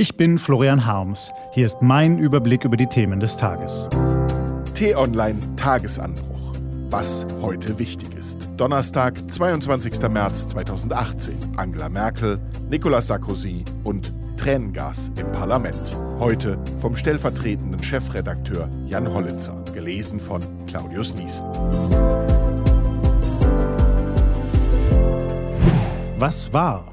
Ich bin Florian Harms. Hier ist mein Überblick über die Themen des Tages. T-Online Tagesanbruch. Was heute wichtig ist. Donnerstag, 22. März 2018. Angela Merkel, Nicolas Sarkozy und Tränengas im Parlament. Heute vom stellvertretenden Chefredakteur Jan Hollitzer. Gelesen von Claudius Niesen. Was war?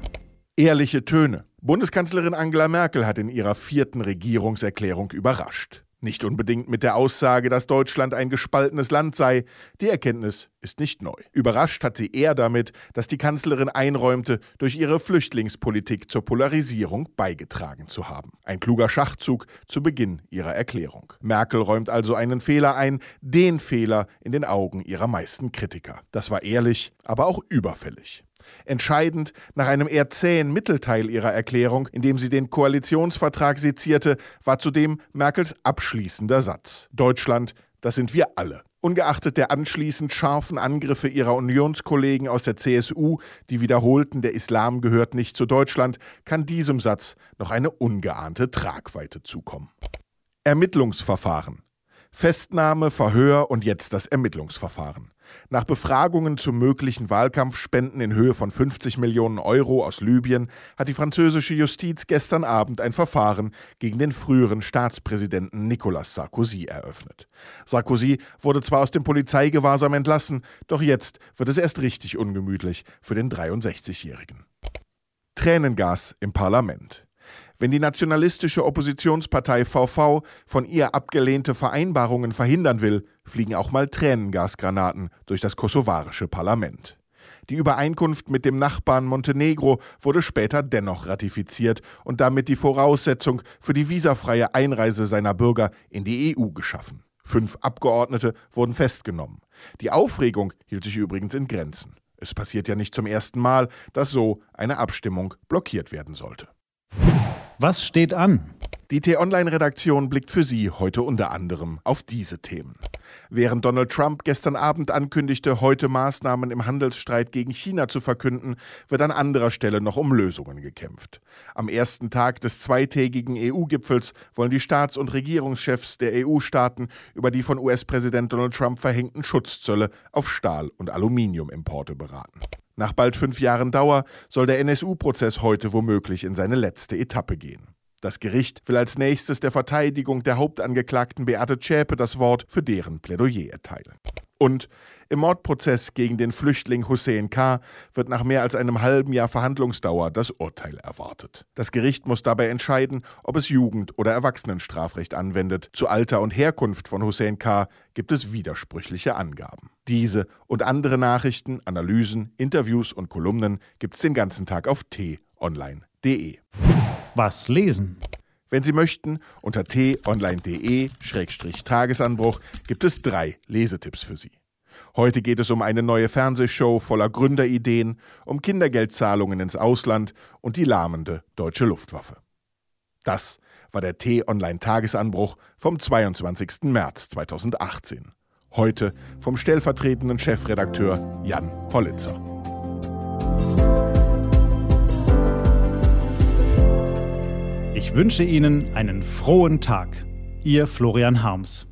Ehrliche Töne. Bundeskanzlerin Angela Merkel hat in ihrer vierten Regierungserklärung überrascht. Nicht unbedingt mit der Aussage, dass Deutschland ein gespaltenes Land sei. Die Erkenntnis ist nicht neu. Überrascht hat sie eher damit, dass die Kanzlerin einräumte, durch ihre Flüchtlingspolitik zur Polarisierung beigetragen zu haben. Ein kluger Schachzug zu Beginn ihrer Erklärung. Merkel räumt also einen Fehler ein, den Fehler in den Augen ihrer meisten Kritiker. Das war ehrlich, aber auch überfällig. Entscheidend nach einem eher zähen Mittelteil ihrer Erklärung, in dem sie den Koalitionsvertrag sezierte, war zudem Merkels abschließender Satz. Deutschland, das sind wir alle. Ungeachtet der anschließend scharfen Angriffe ihrer Unionskollegen aus der CSU, die wiederholten, der Islam gehört nicht zu Deutschland, kann diesem Satz noch eine ungeahnte Tragweite zukommen. Ermittlungsverfahren. Festnahme, Verhör und jetzt das Ermittlungsverfahren. Nach Befragungen zu möglichen Wahlkampfspenden in Höhe von 50 Millionen Euro aus Libyen hat die französische Justiz gestern Abend ein Verfahren gegen den früheren Staatspräsidenten Nicolas Sarkozy eröffnet. Sarkozy wurde zwar aus dem Polizeigewahrsam entlassen, doch jetzt wird es erst richtig ungemütlich für den 63-Jährigen. Tränengas im Parlament. Wenn die nationalistische Oppositionspartei VV von ihr abgelehnte Vereinbarungen verhindern will, fliegen auch mal Tränengasgranaten durch das kosovarische Parlament. Die Übereinkunft mit dem Nachbarn Montenegro wurde später dennoch ratifiziert und damit die Voraussetzung für die visafreie Einreise seiner Bürger in die EU geschaffen. Fünf Abgeordnete wurden festgenommen. Die Aufregung hielt sich übrigens in Grenzen. Es passiert ja nicht zum ersten Mal, dass so eine Abstimmung blockiert werden sollte. Was steht an? Die T-Online-Redaktion blickt für Sie heute unter anderem auf diese Themen. Während Donald Trump gestern Abend ankündigte, heute Maßnahmen im Handelsstreit gegen China zu verkünden, wird an anderer Stelle noch um Lösungen gekämpft. Am ersten Tag des zweitägigen EU-Gipfels wollen die Staats- und Regierungschefs der EU-Staaten über die von US-Präsident Donald Trump verhängten Schutzzölle auf Stahl- und Aluminiumimporte beraten. Nach bald fünf Jahren Dauer soll der NSU-Prozess heute womöglich in seine letzte Etappe gehen. Das Gericht will als nächstes der Verteidigung der Hauptangeklagten Beate Zschäpe das Wort für deren Plädoyer erteilen. Und im Mordprozess gegen den Flüchtling Hussein K. wird nach mehr als einem halben Jahr Verhandlungsdauer das Urteil erwartet. Das Gericht muss dabei entscheiden, ob es Jugend- oder Erwachsenenstrafrecht anwendet. Zu Alter und Herkunft von Hussein K. gibt es widersprüchliche Angaben. Diese und andere Nachrichten, Analysen, Interviews und Kolumnen gibt es den ganzen Tag auf t-online.de. Was lesen? Wenn Sie möchten, unter t-online.de-tagesanbruch gibt es drei Lesetipps für Sie. Heute geht es um eine neue Fernsehshow voller Gründerideen, um Kindergeldzahlungen ins Ausland und die lahmende deutsche Luftwaffe. Das war der T-Online-Tagesanbruch vom 22. März 2018. Heute vom stellvertretenden Chefredakteur Jan Hollitzer. Ich wünsche Ihnen einen frohen Tag. Ihr Florian Harms.